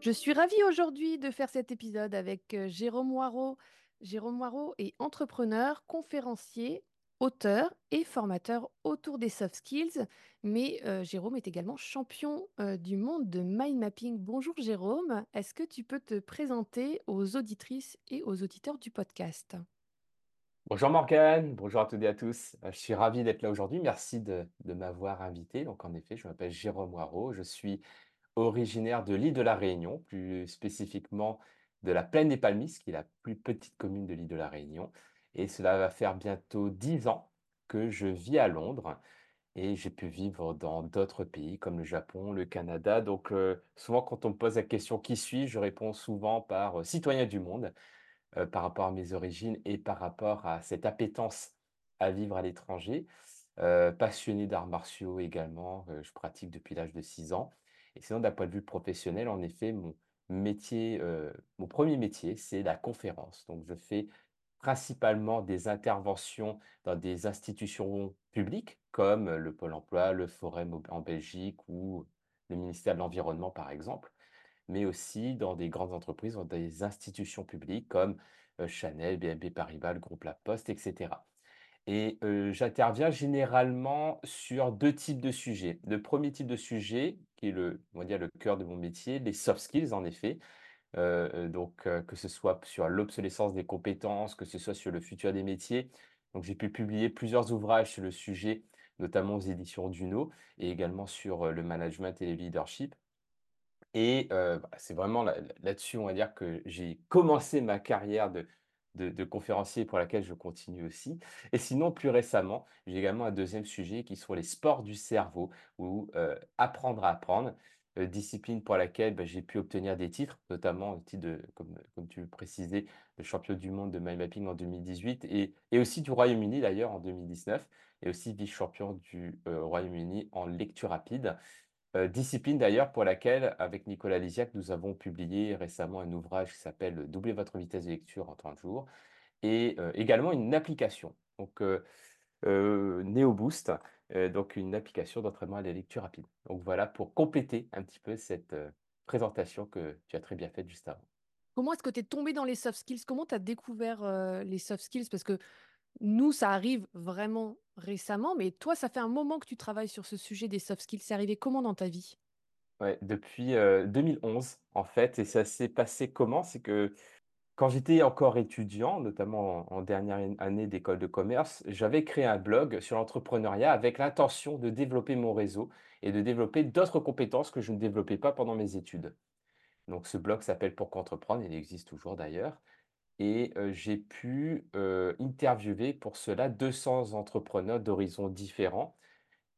Je suis ravie aujourd'hui de faire cet épisode avec euh, Jérôme Moirot. Jérôme Moirot est entrepreneur, conférencier, auteur et formateur autour des soft skills. Mais euh, Jérôme est également champion euh, du monde de mind mapping. Bonjour Jérôme, est-ce que tu peux te présenter aux auditrices et aux auditeurs du podcast? Bonjour Morgane, bonjour à toutes et à tous. Je suis ravi d'être là aujourd'hui. Merci de, m'avoir invité. Donc en effet, je m'appelle Jérôme Moirot. Je suis originaire de l'île de la Réunion, plus spécifiquement de la plaine des Palmistes, qui est la plus petite commune de l'île de la Réunion. Et cela va faire bientôt dix ans que je vis à Londres et j'ai pu vivre dans d'autres pays comme le Japon, le Canada. Donc euh, souvent quand on me pose la question qui suis-je, je réponds souvent par euh, citoyen du monde euh, par rapport à mes origines et par rapport à cette appétence à vivre à l'étranger. passionné d'arts martiaux également, je pratique depuis l'âge de 6 ans. Et sinon, d'un point de vue professionnel, en effet, mon métier, mon premier métier, c'est la conférence. Donc, je fais principalement des interventions dans des institutions publiques comme le Pôle emploi, le Forum en Belgique ou le ministère de l'Environnement, par exemple, mais aussi dans des grandes entreprises, dans des institutions publiques comme Chanel, BNP Paribas, le groupe La Poste, etc. Et j'interviens généralement sur deux types de sujets. Le premier type de sujet, qui est le, on va dire, le cœur de mon métier, les soft skills en effet. donc que ce soit sur l'obsolescence des compétences, que ce soit sur le futur des métiers. Donc j'ai pu publier plusieurs ouvrages sur le sujet, notamment aux éditions Duno, et également sur le management et le leadership. Et bah, c'est vraiment là-dessus, on va dire, que j'ai commencé ma carrière de, de, conférencier pour laquelle je continue aussi. Et sinon, plus récemment, j'ai également un deuxième sujet qui sont les sports du cerveau ou euh, apprendre à apprendre, euh, discipline pour laquelle bah, j'ai pu obtenir des titres, notamment le titre de, comme, comme tu le précisais, de champion du monde de mind mapping en 2018 et, et aussi du Royaume-Uni d'ailleurs en 2019 et aussi vice-champion du euh, Royaume-Uni en lecture rapide. Euh, discipline d'ailleurs pour laquelle, avec Nicolas Lisiac, nous avons publié récemment un ouvrage qui s'appelle Doubler votre vitesse de lecture en 30 jours et euh, également une application, donc euh, NeoBoost, donc une application d'entraînement à la lecture rapide. Donc voilà pour compléter un petit peu cette présentation que tu as très bien faite juste avant. Comment est-ce que tu es tombé dans les soft skills? Comment tu as découvert les soft skills? Parce que nous, ça arrive vraiment récemment, mais toi, ça fait un moment que tu travailles sur ce sujet des soft skills. C'est arrivé comment dans ta vie? Ouais, depuis 2011, en fait, et ça s'est passé comment? C'est que quand j'étais encore étudiant, notamment en, dernière année d'école de commerce, j'avais créé un blog sur l'entrepreneuriat avec l'intention de développer mon réseau et de développer d'autres compétences que je ne développais pas pendant mes études. Donc ce blog s'appelle Pourquoi entreprendre, il existe toujours d'ailleurs. Et j'ai pu interviewer pour cela 200 entrepreneurs d'horizons différents.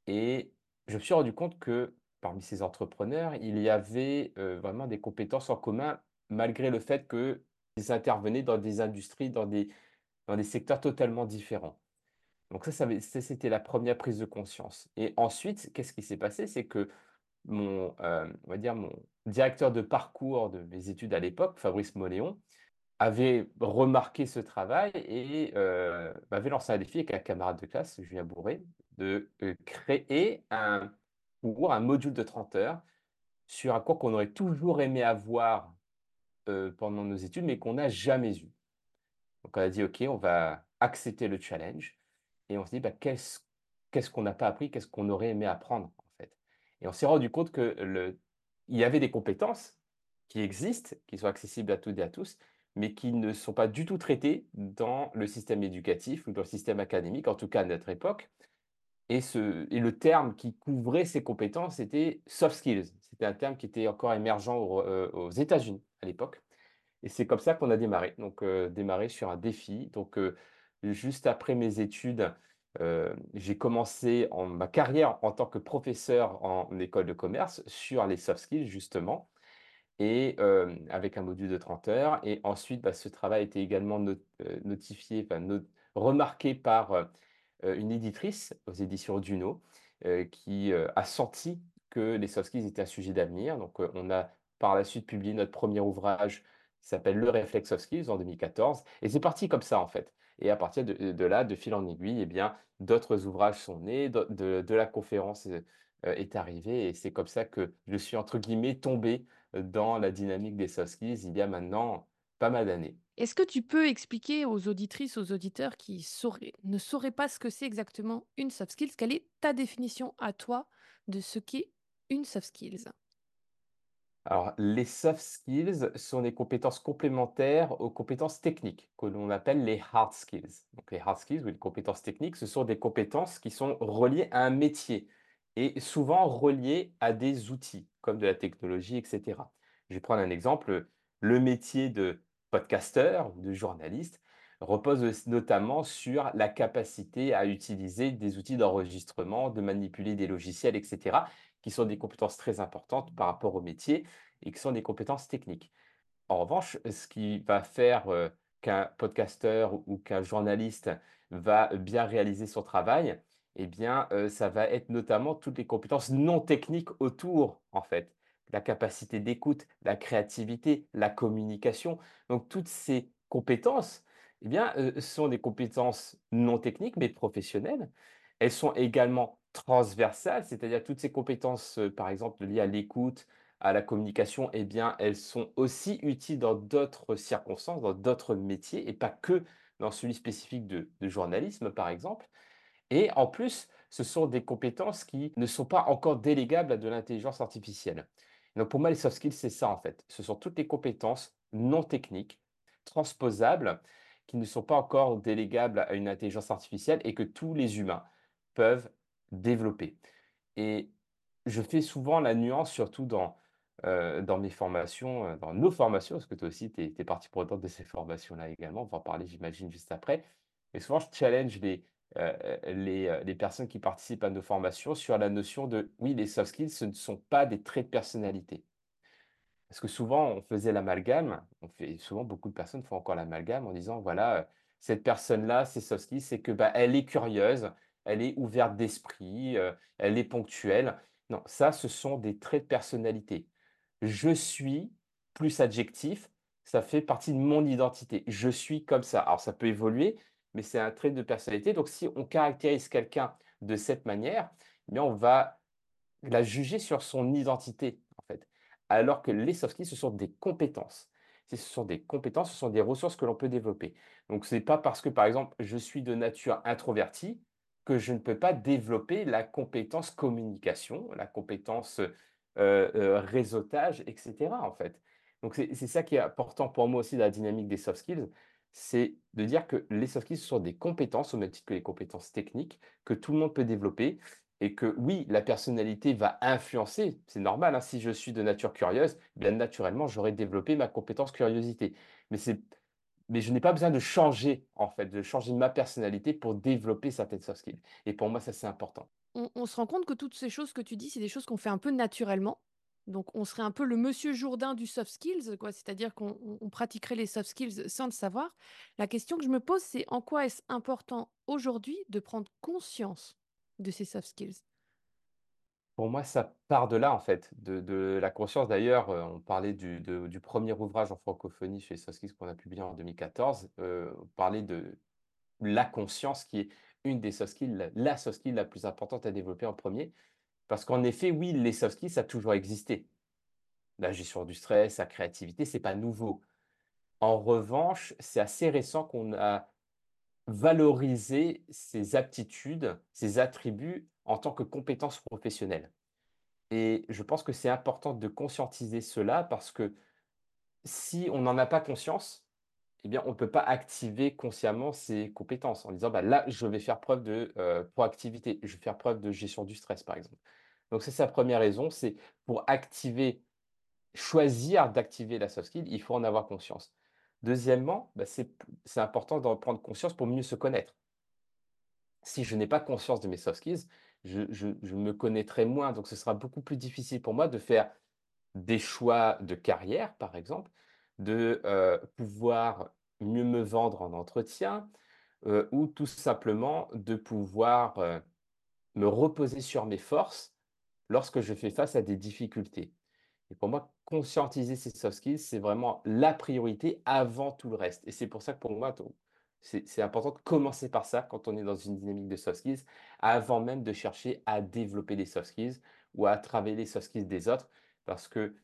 Et je me suis rendu compte que parmi ces entrepreneurs, il y avait vraiment des compétences en commun, malgré le fait qu'ils intervenaient dans des industries, dans des, dans des secteurs totalement différents. Donc ça, c'était la première prise de conscience. Et ensuite, qu'est-ce qui s'est passé? C'est que mon, on va dire, mon directeur de parcours de mes études à l'époque, Fabrice Moléon, avait remarqué ce travail et euh, m'avait lancé un défi avec un camarade de classe, Julien Bourré, de euh, créer un cours, un module de 30 heures sur un cours qu'on aurait toujours aimé avoir euh, pendant nos études, mais qu'on n'a jamais eu. Donc on a dit, OK, on va accepter le challenge et on se dit, bah, qu'est-ce qu'on n'a pas appris, qu'est-ce qu'on aurait aimé apprendre en fait? Et on s'est rendu compte que le, il y avait des compétences qui existent, qui sont accessibles à toutes et à tous, mais qui ne sont pas du tout traités dans le système éducatif ou dans le système académique, en tout cas à notre époque. Et, ce, et le terme qui couvrait ces compétences, c'était soft skills. C'était un terme qui était encore émergent euh, aux, États-Unis à l'époque. Et c'est comme ça qu'on a démarré. Donc, euh, démarré sur un défi. Donc, euh, juste après mes études, j'ai commencé en ma carrière en tant que professeur en école de commerce sur les soft skills justement et hem, avec un module de 30 heures. Et ensuite, bah, ce travail a été également heu, notifié, remarqué par, heu, une éditrice aux éditions Duno, qui, a senti que les soft skills étaient un sujet d'avenir. Donc, on a par la suite publié notre premier ouvrage qui s'appelle Le réflexe soft skills en 2014 et c'est parti comme ça en fait. Et à partir de là, de fil en aiguille et bien d'autres ouvrages sont nés, de la conférence, est arrivée. Et c'est comme ça que je suis entre guillemets «tombé» dans la dynamique des soft skills il y a maintenant pas mal d'années. Est-ce que tu peux expliquer aux auditrices, aux auditeurs qui sauraient ne sauraient pas ce que c'est exactement une soft skills, quelle est ta définition à toi de ce qu'est une soft skills? Alors, les soft skills sont des compétences complémentaires aux compétences techniques, que l'on appelle les hard skills. Donc, les hard skills ou les compétences techniques, ce sont des compétences qui sont reliées à un métier et souvent reliées à des outils, comme de la technologie, et cetera. Je vais prendre un exemple. Le métier de podcasteur de journaliste repose notamment sur la capacité à utiliser des outils d'enregistrement, de manipuler des logiciels, et cetera, qui sont des compétences très importantes par rapport au métier et qui sont des compétences techniques. En revanche, ce qui va faire, heu, qu'un podcasteur ou qu'un journaliste va bien réaliser son travail et bien, heu, ça va être notamment toutes les compétences non techniques autour, en fait. La capacité d'écoute, la créativité, la communication. Donc toutes ces compétences, eh bien, heu, sont des compétences non techniques mais professionnelles. Elles sont également transversales, c'est-à-dire toutes ces compétences, heu, par exemple liées à l'écoute, à la communication, eh bien, elles sont aussi utiles dans d'autres circonstances, dans d'autres métiers et pas que dans celui spécifique de journalisme, par exemple. Et en plus, ce sont des compétences qui ne sont pas encore délégables à de l'intelligence artificielle. Donc pour moi, les soft skills, c'est ça en fait. Ce sont toutes les compétences non techniques, transposables, qui ne sont pas encore délégables à une intelligence artificielle et que tous les humains peuvent développer. Et je fais souvent la nuance, surtout dans, heu, dans mes formations, heu, dans nos formations, parce que toi aussi tu es es partie prenante de ces formations-là également. On va en parler, j'imagine, juste après. Et souvent, je challenge les, heu, les, heu, les personnes qui participent à nos formations sur la notion de: «Oui, les soft skills, ce ne sont pas des traits de personnalité». Parce que souvent, on faisait l'amalgame, on fait souvent beaucoup de personnes font encore l'amalgame en disant: «Voilà, cette personne-là, ses soft skills, c'est que, bah, elle est curieuse, elle est ouverte d'esprit, elle est ponctuelle». Non, ça, ce sont des traits de personnalité. Je suis plus adjectif, ça fait partie de mon identité. Je suis comme ça. Alors ça peut évoluer, mais c'est un trait de personnalité. Donc si on caractérise quelqu'un de cette manière, eh on va la juger sur son identité, en fait. Alors que les soft skills, ce sont des compétences. Ce sont des compétences, ce sont des ressources que l'on peut développer. Donc ce n'est pas parce que, par exemple, je suis de nature introverti que je ne peux pas développer la compétence communication, la compétence, heu heu, réseautage et cetera, en fait. Donc c'est ça qui est important pour moi aussi dans la dynamique des soft skills, c'est de dire que les soft skills sont des compétences au même titre que les compétences techniques, que tout le monde peut développer et que oui, la personnalité va influencer, c'est normal, hein, si je suis de nature curieuse, bien naturellement, j'aurai développé ma compétence curiosité. Mais mais je n'ai pas besoin de changer, en fait, de changer ma personnalité pour développer certaines soft skills et pour moi, ça, c'est important. On on se rend compte que toutes ces choses que tu dis, c'est des choses qu'on fait un peu naturellement. Donc on serait un peu le monsieur Jourdain du soft skills, quoi. C'est-à-dire qu'on on on pratiquerait les soft skills sans le savoir. La question que je me pose, c'est en quoi est-ce important aujourd'hui de prendre conscience de ces soft skills? Pour moi, ça part de là, en fait, de la conscience. D'ailleurs, heu, on parlait du premier ouvrage en francophonie chez Soft Skills qu'on a publié en 2014, heu, on parlait de la conscience qui est une des soft skills, la soft skill la plus importante à développer en premier. Parce qu'en effet, oui, les soft skills, ça a toujours existé. La gestion du stress, la créativité, c'est pas nouveau. En revanche, c'est assez récent qu'on a valorisé ces aptitudes, ces attributs en tant que compétences professionnelles. Et je pense que c'est important de conscientiser cela parce que si on n'en a pas conscience, eh bien, on ne peut pas activer consciemment ces compétences en disant: «Bah, là, je vais faire preuve de, heu, proactivité, je vais faire preuve de gestion du stress», par exemple. Donc c'est sa première raison, c'est pour activer choisir d'activer la soft skill, il faut en avoir conscience. Deuxièmement, bah, c'est important d'en prendre conscience pour mieux se connaître. si je n'ai pas conscience de mes soft skills, je me connaîtrai moins, donc ce sera beaucoup plus difficile pour moi de faire des choix de carrière, par exemple, de, heu, pouvoir mieux me vendre en entretien, heu, ou tout simplement de pouvoir, heu, me reposer sur mes forces lorsque je fais face à des difficultés. Et pour moi, conscientiser ces soft skills, c'est vraiment la priorité avant tout le reste. Et c'est pour ça que pour moi, c'est important de commencer par ça quand on est dans une dynamique de soft skills, avant même de chercher à développer les soft skills ou à travailler les soft skills des autres, parce que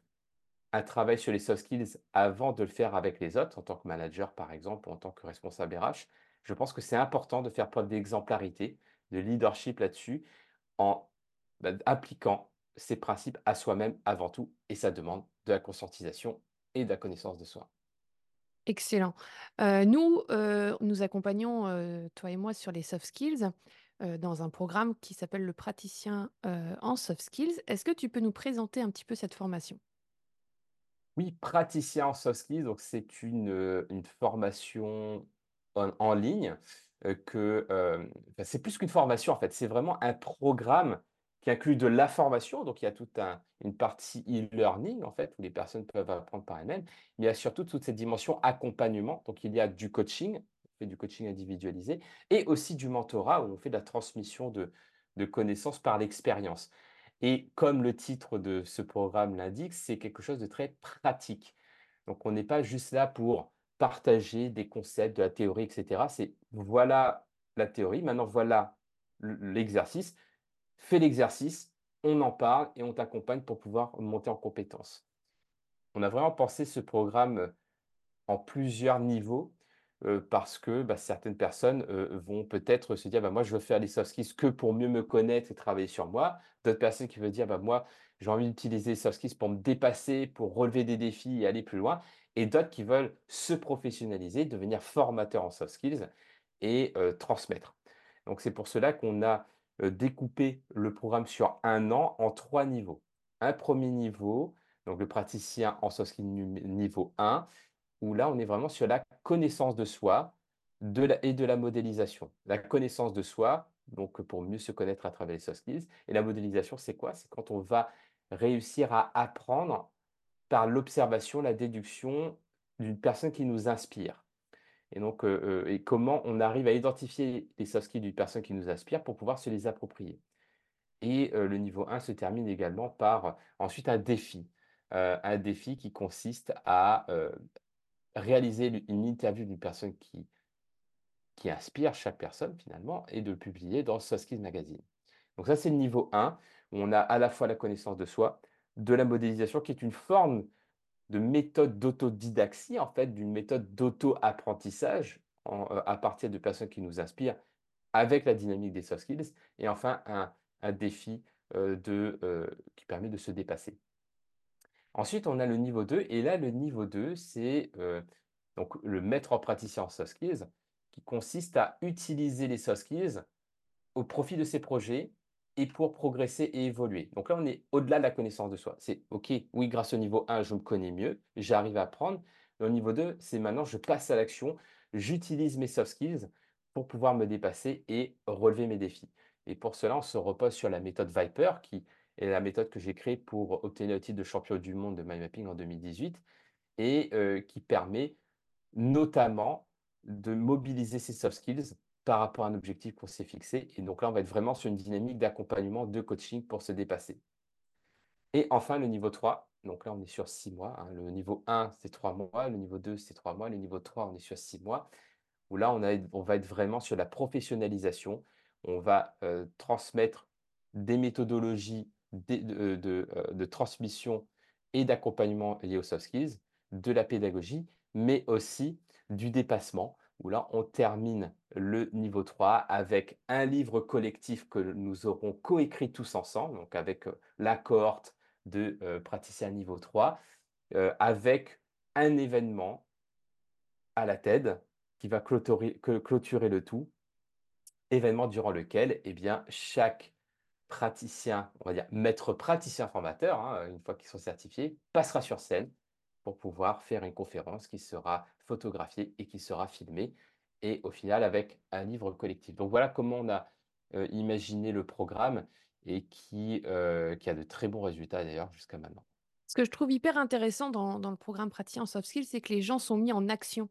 un travail sur les soft skills avant de le faire avec les autres, en tant que manager par exemple, ou en tant que responsable RH, je pense que c'est important de faire preuve d'exemplarité, de leadership là-dessus, en bah, appliquant ces principes à soi-même avant tout, et ça demande de la conscientisation et de la connaissance de soi. Excellent. Heu, nous, heu, nous accompagnons, heu, toi et moi sur les soft skills, dans un programme qui s'appelle le praticien, en soft skills. Est-ce que tu peux nous présenter un petit peu cette formation? Oui, praticien en soft skills, donc c'est une, formation en en ligne, que, c'est plus qu'une formation, en fait, c'est vraiment un programme qui inclut de la formation, donc il y a toute un une partie e-learning, en fait, où les personnes peuvent apprendre par elles-mêmes. Mais il y a surtout toute cette dimension accompagnement, donc il y a du coaching, du coaching individualisé et aussi du mentorat, où on fait de la transmission de de connaissances par l'expérience. Et comme le titre de ce programme l'indique, c'est quelque chose de très pratique. Donc on n'est pas juste là pour partager des concepts, de la théorie, et cetera. C'est voilà la théorie, maintenant voilà l'exercice. Fais l'exercice, on en parle et on t'accompagne pour pouvoir monter en compétences. On a vraiment pensé ce programme, en plusieurs niveaux, heu, parce que, bah, certaines personnes, heu, vont peut-être se dire: «Bah, moi, je veux faire les soft skills que pour mieux me connaître et travailler sur moi». D'autres personnes qui veulent dire: «Bah, moi, j'ai envie d'utiliser les soft skills pour me dépasser, pour relever des défis et aller plus loin» et d'autres qui veulent se professionnaliser, devenir formateurs en soft skills et transmettre. Donc c'est pour cela qu'on a, heu, découpé le programme sur un an en 3 niveaux. Un premier niveau, donc le praticien en soft skills num niveau 1 où là, on est vraiment sur la connaissance de soi et de la modélisation. La connaissance de soi, donc pour mieux se connaître à travers les soft skills et la modélisation, c'est quoi? C'est quand on va réussir à apprendre par l'observation, la déduction d'une personne qui nous inspire et donc heu et comment on arrive à identifier les soft skills d'une personne qui nous inspire pour pouvoir se les approprier et heu, le niveau 1 se termine également par, euh, ensuite un défi, un défi qui consiste à, réaliser une interview d'une personne qui qui inspire chaque personne finalement et de le publier dans Soft Skills Magazine. Donc ça, c'est le niveau 1 où on a à la fois la connaissance de soi, de la modélisation qui est une forme de méthode d'autodidaxie, en fait, d'une méthode d'auto-apprentissage en, heu, à partir de personnes qui nous inspirent avec la dynamique des soft skills et enfin un défi, heu, de, heu, qui permet de se dépasser. Ensuite, on a le niveau 2 et là, le niveau 2, c'est, le maître en praticien en soft skills qui consiste à utiliser les soft skills au profit de ses projets et pour progresser et évoluer. Donc là, on est au-delà de la connaissance de soi. C'est OK, oui, grâce au niveau 1, je me connais mieux, j'arrive à apprendre. Au niveau 2, c'est maintenant je passe à l'action, j'utilise mes soft skills pour pouvoir me dépasser et relever mes défis. Et pour cela, on se repose sur la méthode Viper, qui est la méthode que j'ai créée pour obtenir le titre de champion du monde de mind mapping en 2018 et heu, qui permet notamment de mobiliser ses soft skills par rapport à un objectif qu'on s'est fixé et donc là, on va être vraiment sur une dynamique d'accompagnement, de coaching pour se dépasser. Et enfin, le niveau 3, donc là, on est sur 6 mois, hein. Le niveau 1, c'est 3 mois, le niveau 2, c'est 3 mois, le niveau 3, on est sur 6 mois, où là, on a on va être vraiment sur la professionnalisation. On va, heu, transmettre des méthodologies de, de, heu, de transmission et d'accompagnement liés aux soft skills, de la pédagogie, mais aussi du dépassement, où là, on termine le niveau 3 avec un livre collectif que nous aurons coécrit tous ensemble, donc avec, heu, la cohorte de, heu, praticiens niveau 3, heu, avec un événement à la TED qui va clôturer le tout, événement durant lequel, eh bien, chaque praticien, on va dire maître praticien formateur, hein, une fois qu'ils sont certifiés, passera sur scène pour pouvoir faire une conférence qui sera photographiée et qui sera filmée et au final avec un livre collectif. Donc voilà comment on a, heu, imaginé le programme et qui, heu, qui a de très bons résultats d'ailleurs jusqu'à maintenant. Ce que je trouve hyper intéressant dans dans le programme Pratique en soft skills, c'est que les gens sont mis en action.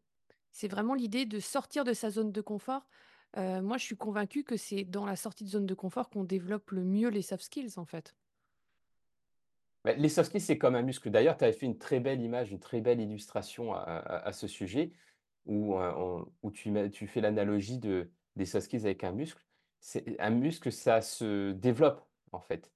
C'est vraiment l'idée de sortir de sa zone de confort. Heu, moi, je suis convaincue que c'est dans la sortie de zone de confort qu'on développe le mieux les soft skills, en fait. Bah, les soft c'est comme un muscle. D'ailleurs, tu avais fait une très belle image, une très belle illustration à ce sujet où, où tu fais l'analogie de des soft avec un muscle. Un muscle, ça se développe, en fait.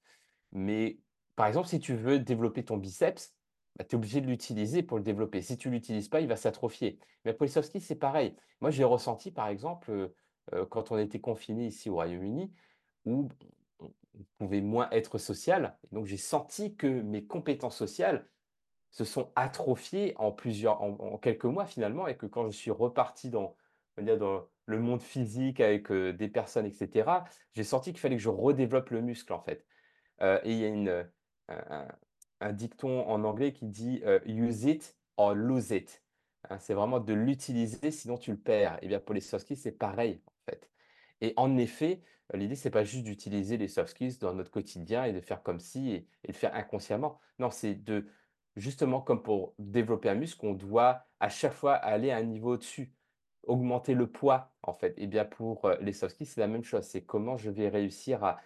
Mais par exemple, si tu veux développer ton biceps, bah, tu es obligé de l'utiliser pour le développer. Si tu ne l'utilises pas, il va s'atrophier. Mais pour les soft c'est pareil. Moi, j'ai ressenti, par exemple, heu heu, quand on était confinés ici au Royaume-Uni, où pouvait moins être social. Donc j'ai senti que mes compétences sociales se sont atrophiées en plusieurs en quelques mois finalement et que quand je suis reparti dans, le monde physique avec, heu, des personnes et cetera, j'ai senti qu'il fallait que je redéveloppe le muscle, en fait. Heu et il y a un dicton en anglais qui dit, heu: «Use it or lose it». Hein, c'est vraiment de l'utiliser, sinon tu le perds. Et bien pour les skills, c'est pareil, en fait. Et en effet, heu, l'idée, c'est pas juste d'utiliser les soft skills dans notre quotidien et de faire comme si et de faire inconsciemment. Non, c'est de justement, comme pour développer un muscle, on doit à chaque fois aller à un niveau au-dessus, augmenter le poids, en fait. Et bien pour, heu, les soft skills, c'est la même chose. C'est comment je vais réussir à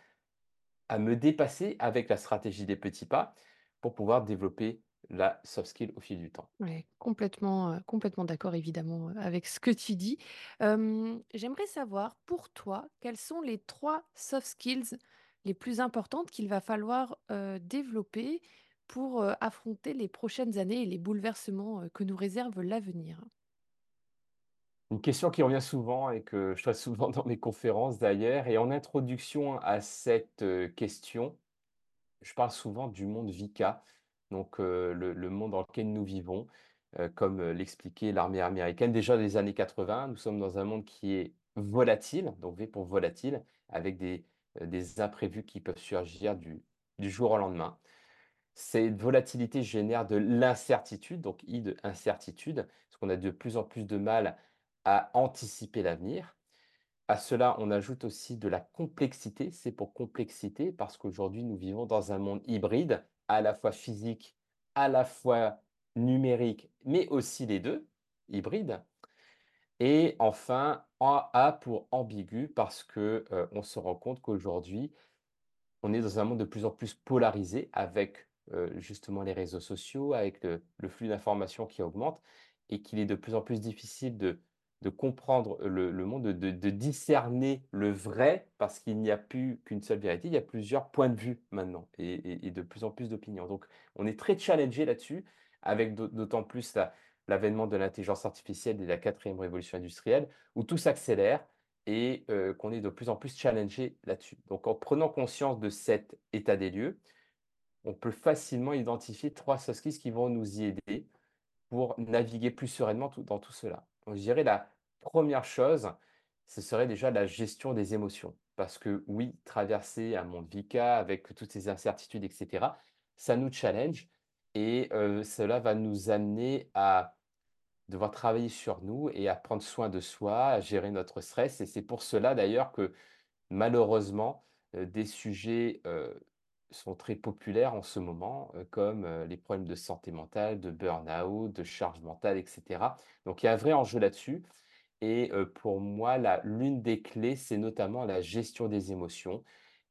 à me dépasser avec la stratégie des petits pas pour pouvoir développer la soft skill au fil du temps. Ouais, complètement, complètement d'accord évidemment, avec ce que tu dis. J'aimerais savoir pour toi, quelles sont les 3 soft skills les plus importantes qu'il va falloir, développer pour, affronter les prochaines années et les bouleversements, que nous réserve l'avenir? Une question qui revient souvent et que je vois souvent dans mes conférences d'ailleurs et en introduction à cette, question, je parle souvent du monde VICA, donc heu, le monde dans lequel nous vivons, heu, comme, heu, l'expliquait l'armée américaine déjà des années 80. Nous sommes dans un monde qui est volatile, donc V pour volatile, avec des, des imprévus qui peuvent surgir du du jour au lendemain. Cette volatilité génère de l'incertitude, donc I de incertitude, parce qu'on a de plus en plus de mal à anticiper l'avenir. À cela, on ajoute aussi de la complexité. C'est pour complexité parce qu'aujourd'hui, nous vivons dans un monde hybride, à la fois physique, à la fois numérique, mais aussi les 2, hybride. Et enfin, A pour ambigu parce que, heu, on se rend compte qu'aujourd'hui, on est dans un monde de plus en plus polarisé avec, heu, justement les réseaux sociaux, avec le le flux d'informations qui augmente et qu'il est de plus en plus difficile de de comprendre le monde, de discerner le vrai parce qu'il n'y a plus qu'une seule vérité. Il y a plusieurs points de vue maintenant et de plus en plus d'opinions. Donc on est très challengé là-dessus avec d'aut d'autant plus la l'avènement de l'intelligence artificielle et de la quatrième révolution industrielle où tout s'accélère et heu, qu'on est de plus en plus challengé là-dessus. Donc en prenant conscience de cet état des lieux, on peut facilement identifier 3 soft qui vont nous y aider pour naviguer plus sereinement dans tout cela. Je dirais la première chose, ce serait déjà la gestion des émotions. Parce que oui, traverser un monde VICA avec toutes ces incertitudes et cetera, ça nous challenge et heu, cela va nous amener à devoir travailler sur nous et à prendre soin de soi, à gérer notre stress et c'est pour cela d'ailleurs que malheureusement, heu, des sujets, heu, sont très populaires en ce moment, heu, comme, heu, les problèmes de santé mentale, de burn-out, de charge mentale et cetera. Donc il y a un vrai enjeu là-dessus et heu, pour moi, l'une des clés, c'est notamment la gestion des émotions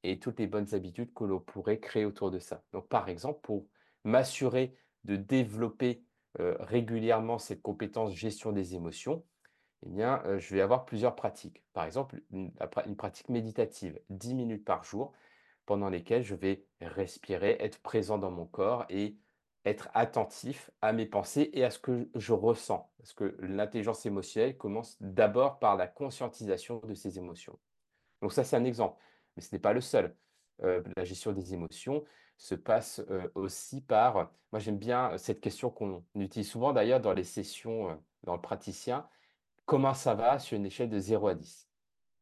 et toutes les bonnes habitudes que l'on pourrait créer autour de ça. Donc par exemple, pour m'assurer de développer, régulièrement cette compétence gestion des émotions, eh bien, je vais avoir plusieurs pratiques. Par exemple, une une pratique méditative, 10 minutes par jour, pendant lesquelles je vais respirer, être présent dans mon corps et être attentif à mes pensées et à ce que je ressens. Parce que l'intelligence émotionnelle commence d'abord par la conscientisation de ses émotions. Donc ça, c'est un exemple, mais ce n'est pas le seul. Heu, la gestion des émotions se passe, heu, aussi par moi j'aime bien cette question qu'on utilise souvent d'ailleurs dans les sessions, dans le praticien. Comment ça va sur une échelle de zéro à 10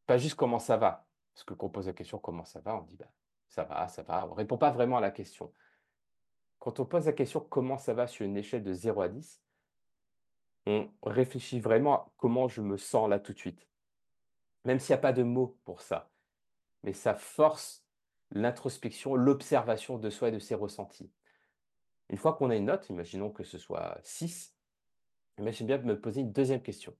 Pas juste comment ça va, parce que quand on pose la question: «Comment ça va?» on dit: «Bah, ça va, ça va». On répond pas vraiment à la question. Quand on pose la question: «Comment ça va?» sur une échelle de zéro à 10, on réfléchit vraiment à comment je me sens là tout de suite. Même s'il y a pas de mots pour ça, mais ça force l'introspection, l'observation de soi et de ses ressentis. Une fois qu'on a une note, imaginons que ce soit 6, eh ben, j'aime bien me poser une deuxième question.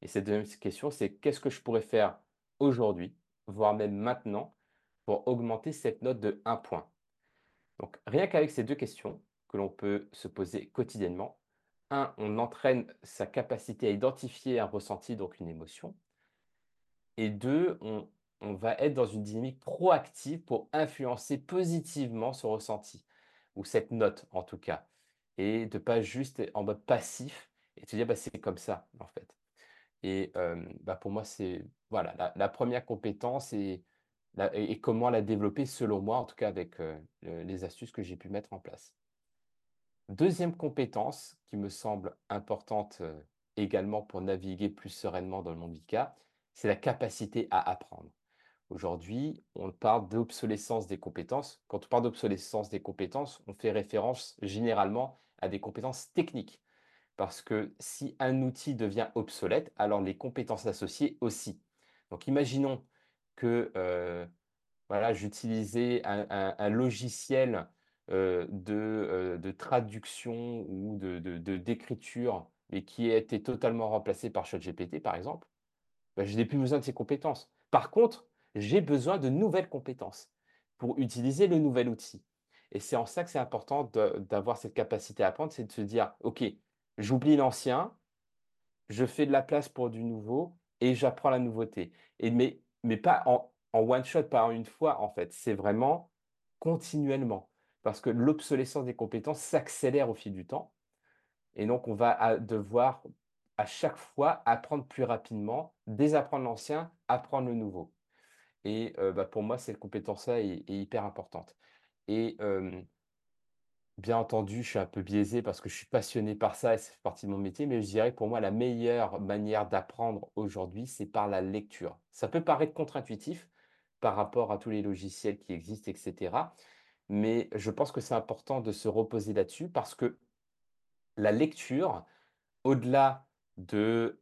Et cette deuxième question, c'est qu'est-ce que je pourrais faire aujourd'hui, voire même maintenant, pour augmenter cette note de 1 point? Donc rien qu'avec ces 2 questions que l'on peut se poser quotidiennement, 1, on entraîne sa capacité à identifier un ressenti, donc une émotion et 2, on va être dans une dynamique proactive pour influencer positivement ce ressenti ou cette note en tout cas et de pas juste être en mode passif et te dire: «Bah, c'est comme ça en fait» et hem, bah, pour moi c'est voilà la la 1 compétence et et comment la développer selon moi en tout cas avec, le les astuces que j'ai pu mettre en place. Deuxième compétence qui me semble importante, heu, également pour naviguer plus sereinement dans le monde VICA, c'est la capacité à apprendre. Aujourd'hui, on parle d'obsolescence des compétences. Quand on parle d'obsolescence des compétences, on fait référence généralement à des compétences techniques. Parce que si un outil devient obsolète, alors les compétences associées aussi. Donc imaginons que, heu, voilà, j'utilisais un logiciel, heu, de, heu, de traduction ou de d'écriture, mais qui a été totalement remplacé par ChatGPT, par exemple, bah, je n'ai plus besoin de ces compétences. Par contre, j'ai besoin de nouvelles compétences pour utiliser le nouvel outil et c'est en ça que c'est important d'avoir cette capacité à apprendre, c'est de se dire: «OK, j'oublie l'ancien, je fais de la place pour du nouveau et j'apprends la nouveauté» et mais mais pas en one shot, pas en une fois en fait, c'est vraiment continuellement. Parce que l'obsolescence des compétences s'accélère au fil du temps. Et donc on va devoir à chaque fois apprendre plus rapidement, désapprendre l'ancien, apprendre le nouveau. Et heu, bah, pour moi cette compétence-là est hyper importante. Et hem bien entendu, je suis un peu biaisé parce que je suis passionné par ça et ça fait partie de mon métier, mais je dirais que pour moi la meilleure manière d'apprendre aujourd'hui, c'est par la lecture. Ça peut paraître contre-intuitif par rapport à tous les logiciels qui existent et cetera, mais je pense que c'est important de se reposer là-dessus parce que la lecture, au-delà de,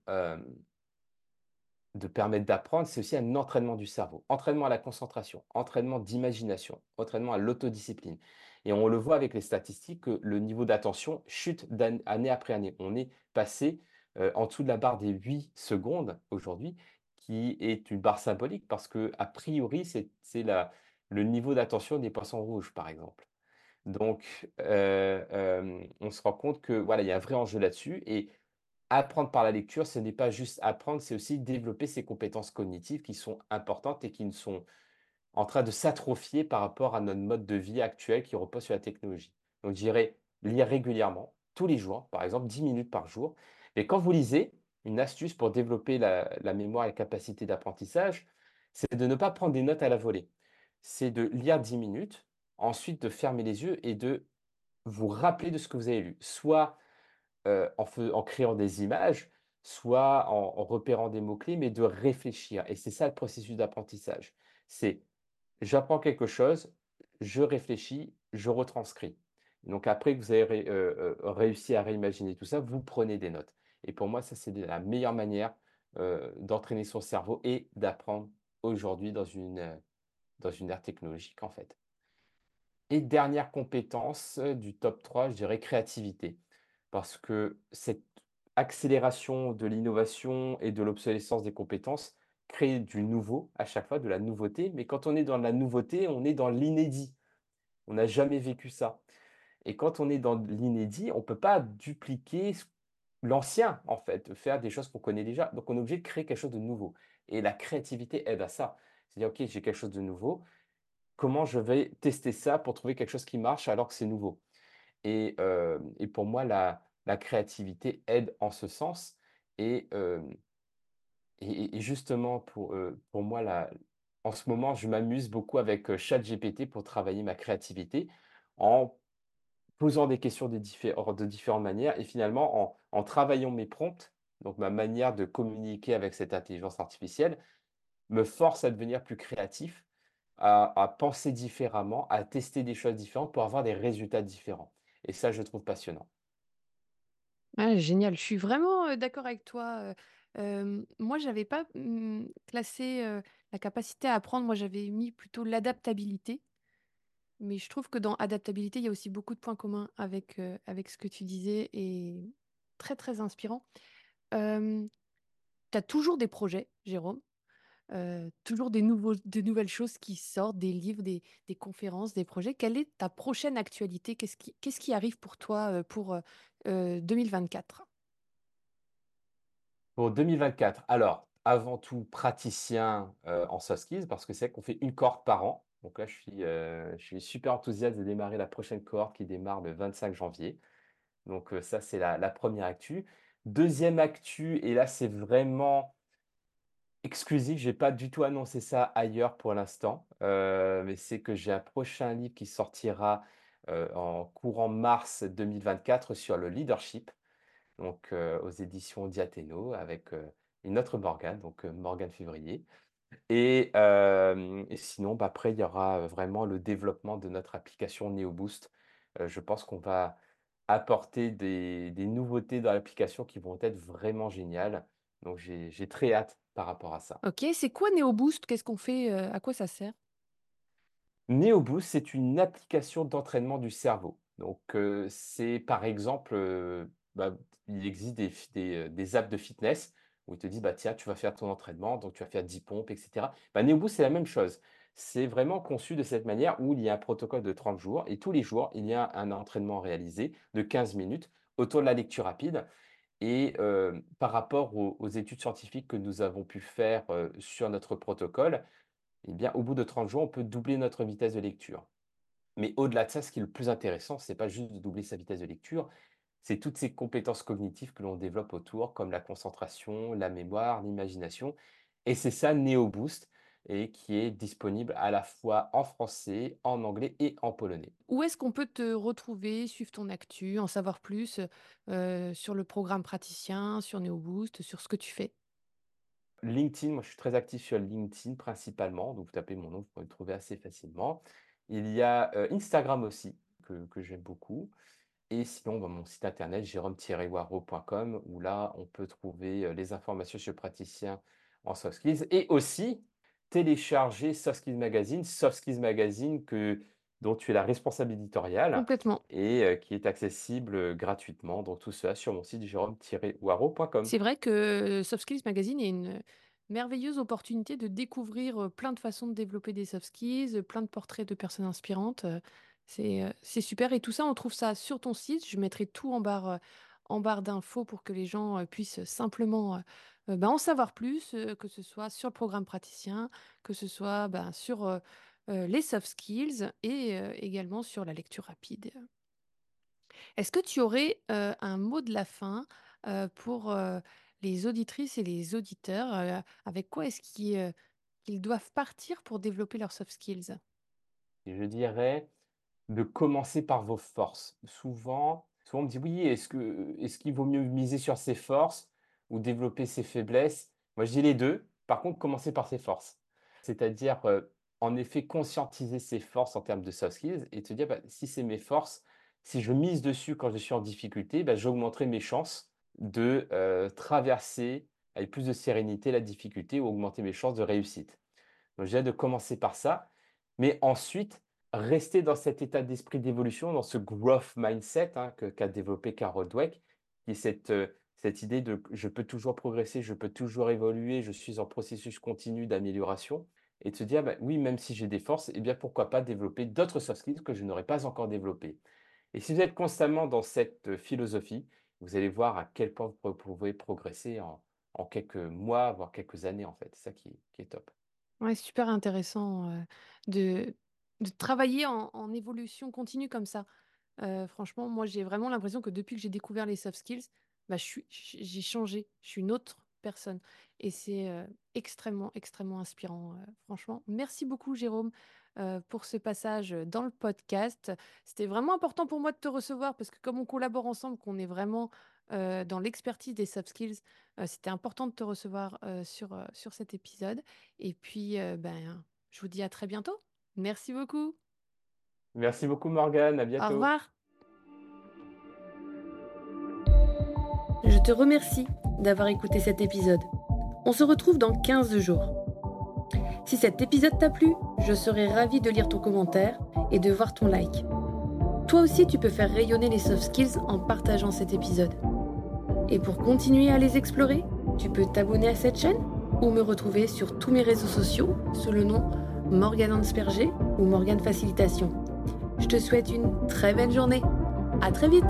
de permettre d'apprendre, c'est aussi un entraînement du cerveau. Entraînement à la concentration, entraînement d'imagination, entraînement à l'autodiscipline et on le voit avec les statistiques que le niveau d'attention chute d'an année après année. On est passé, heu, en dessous de la barre des 8 secondes aujourd'hui, qui est une barre symbolique parce qu'a priori c'est le niveau d'attention des poissons rouges, par exemple. Donc heu, hem, on se rend compte que voilà, il y a un vrai enjeu là-dessus et apprendre par la lecture, ce n'est pas juste apprendre, c'est aussi développer ses compétences cognitives qui sont importantes et qui ne sont en train de s'atrophier par rapport à notre mode de vie actuel qui repose sur la technologie. Donc je dirais lire régulièrement, tous les jours, par exemple 10 minutes par jour et quand vous lisez, une astuce pour développer la mémoire et la capacité d'apprentissage, c'est de ne pas prendre des notes à la volée. C'est de lire 10 minutes, ensuite de fermer les yeux et de vous rappeler de ce que vous avez lu. Soit, heu, en créant des images, soit en en repérant des mots clés, mais de réfléchir et c'est ça le processus d'apprentissage. C'est J'apprends quelque chose, je réfléchis, je retranscris. Donc après que vous avez ré heu heu, réussi à réimaginer tout ça, vous prenez des notes et pour moi, ça, c'est la meilleure manière, heu, d'entraîner son cerveau et d'apprendre aujourd'hui dans une, dans une ère technologique, en fait. Et dernière compétence, du top 3, je dirais créativité. Parce que cette accélération de l'innovation et de l'obsolescence des compétences crée du nouveau à chaque fois, de la nouveauté, mais quand on est dans la nouveauté, on est dans l'inédit. On n'a jamais vécu ça et quand on est dans l'inédit, on peut pas dupliquer l'ancien, en fait, faire des choses qu'on connaît déjà. Donc on est obligé de créer quelque chose de nouveau et la créativité aide à ça. C'est-à-dire: «OK, j'ai quelque chose de nouveau, comment je vais tester ça pour trouver quelque chose qui marche alors que c'est nouveau?» et hem et pour moi la la créativité aide en ce sens et hem et justement pour, heu, pour moi la en ce moment, je m'amuse beaucoup avec, heu, ChatGPT pour travailler ma créativité en posant des questions de diffé-ren de différentes manières et finalement en en travaillant mes prompts, donc ma manière de communiquer avec cette intelligence artificielle, me force à devenir plus créatif, à penser différemment, à tester des choses différentes pour avoir des résultats différents et ça, je trouve passionnant. Ouais, génial. Je suis vraiment euh, d'accord avec toi. Euh, moi, j'avais pas hum, classé la capacité à apprendre. Moi, j'avais mis plutôt l'adaptabilité. Mais je trouve que dans adaptabilité, il y a aussi beaucoup de points communs avec, avec ce que tu disais et très, très inspirant. Tu as toujours des projets, Jérôme. Toujours des nouveaux, des nouvelles choses qui sortent, des livres, des, des conférences, des projets. Quelle est ta prochaine actualité? Qu'est-ce qui, qu'est-ce qui arrive pour toi pour euh, euh, 2024? Pour 2024, alors, avant tout, praticien euh, en soft skills, parce que c'est qu'on fait une cohorte par an. Donc là, je suis, euh, je suis super enthousiaste de démarrer la prochaine cohorte qui démarre le 25 janvier. Donc euh, ça, c'est la, la première actu. Deuxième actu, et là, c'est vraiment exclusif. Je n'ai pas du tout annoncé ça ailleurs pour l'instant, mais c'est que j'ai un prochain livre qui sortira en courant mars 2024 sur le leadership donc euh, aux éditions Diathéno avec euh, une autre Morgane, donc euh, Morgane Février. Et, et sinon, bah, après, il y aura vraiment le développement de notre application NeoBoost. Je pense qu'on va apporter des, des nouveautés dans l'application qui vont être vraiment géniales. Donc j'ai très hâte par rapport à ça. Ok, c'est quoi NeoBoost? Qu'est-ce qu'on fait? à quoi ça sert? NeoBoost, c'est une application d'entraînement du cerveau. Donc, euh, c'est par exemple, euh, bah, il existe euh, des apps de fitness où il te dit, bah, tiens, tu vas faire ton entraînement, donc tu vas faire 10 pompes, etc. Bah, NeoBoost, c'est la même chose. C'est vraiment conçu de cette manière où il y a un protocole de 30 jours et tous les jours, il y a un entraînement réalisé de 15 minutes autour de la lecture rapide. Et euh, par rapport aux, études scientifiques que nous avons pu faire euh, sur notre protocole, eh bien, au bout de 30 jours, on peut doubler notre vitesse de lecture. Mais au-delà de ça, ce qui est le plus intéressant, c'est pas juste de doubler sa vitesse de lecture, c'est toutes ces compétences cognitives que l'on développe autour, comme la concentration, la mémoire, l'imagination. Et c'est ça NeoBoost, et qui est disponible à la fois en français, en anglais et en polonais. Où est-ce qu'on peut te retrouver, suivre ton actu, en savoir plus euh, sur le programme praticien, sur NeoBoost, sur ce que tu fais? LinkedIn, moi je suis très actif sur LinkedIn principalement, donc vous tapez mon nom, vous pourrez le trouver assez facilement. Il y a euh, Instagram aussi, que, que j'aime beaucoup. Et sinon, bah, mon site internet, jérôme-waro.com, où là, on peut trouver euh, les informations sur le praticien en soft skills et aussi télécharger Soft Skills Magazine, Soft Skills Magazine que, dont tu es la responsable éditoriale Complètement. et euh, qui est accessible euh, gratuitement. Donc, tout cela sur mon site jérôme-waro.com. C'est vrai que Soft Skills Magazine est une merveilleuse opportunité de découvrir plein de façons de développer des soft skills, plein de portraits de personnes inspirantes. C'est super. Et tout ça, on trouve ça sur ton site. Je mettrai tout en barre, d'infos pour que les gens puissent simplement ben, en savoir plus, que ce soit sur le programme praticien, que ce soit ben, sur les soft skills et également sur la lecture rapide. Est-ce que tu aurais un mot de la fin pour les auditrices et les auditeurs? avec quoi est-ce qu'ils qu'ils doivent partir pour développer leurs soft skills? Je dirais, de commencer par vos forces. Souvent, souvent on me dit: «Oui, est-ce que est-ce qu'il vaut mieux miser sur ses forces ou développer ses faiblesses?» moi, je dis les 2. Par contre, commencer par ses forces. C'est-à-dire, heu, en effet, conscientiser ses forces en termes de soft skills et te dire: «Bah, si c'est mes forces, si je mise dessus quand je suis en difficulté, bah, j'augmenterai mes chances de, heu, traverser avec plus de sérénité la difficulté ou augmenter mes chances de réussite». Donc, dirais de commencer par ça, mais ensuite, rester dans cet état d'esprit d'évolution, dans ce growth mindset hein, qu'a développé Carol Dweck, qui est cette, euh, cette idée de je peux toujours progresser, je peux toujours évoluer, je suis en processus continu d'amélioration, et de se dire, bah, oui, même si j'ai des forces, eh bien, pourquoi pas développer d'autres soft skills que je n'aurais pas encore développées. Et si vous êtes constamment dans cette euh, philosophie, vous allez voir à quel point vous pouvez progresser en, en quelques mois, voire quelques années, en fait. C'est ça qui, qui est top. Ouais, super intéressant euh, de, de travailler en, évolution continue comme ça. Euh, franchement, moi, j'ai vraiment l'impression que depuis que j'ai découvert les soft skills, bah, j'ai changé. Je suis une autre personne. Et c'est euh, extrêmement, extrêmement inspirant. euh, franchement, merci beaucoup, Jérôme, pour ce passage dans le podcast. C'était vraiment important pour moi de te recevoir parce que comme on collabore ensemble, qu'on est vraiment dans l'expertise des soft skills, c'était important de te recevoir sur, sur cet épisode. Et puis, ben, je vous dis à très bientôt. Merci beaucoup. Merci beaucoup, Morgane. À Au bientôt. revoir. te remercie d'avoir écouté cet épisode. On se retrouve dans 15 jours. Si cet épisode t'a plu, je serai ravie de lire ton commentaire et de voir ton like. Toi aussi, tu peux faire rayonner les soft skills en partageant cet épisode. Et pour continuer à les explorer, tu peux t'abonner à cette chaîne ou me retrouver sur tous mes réseaux sociaux sous le nom Morgane Ansperger ou Morgane Facilitation. Je te souhaite une très belle journée. À très vite!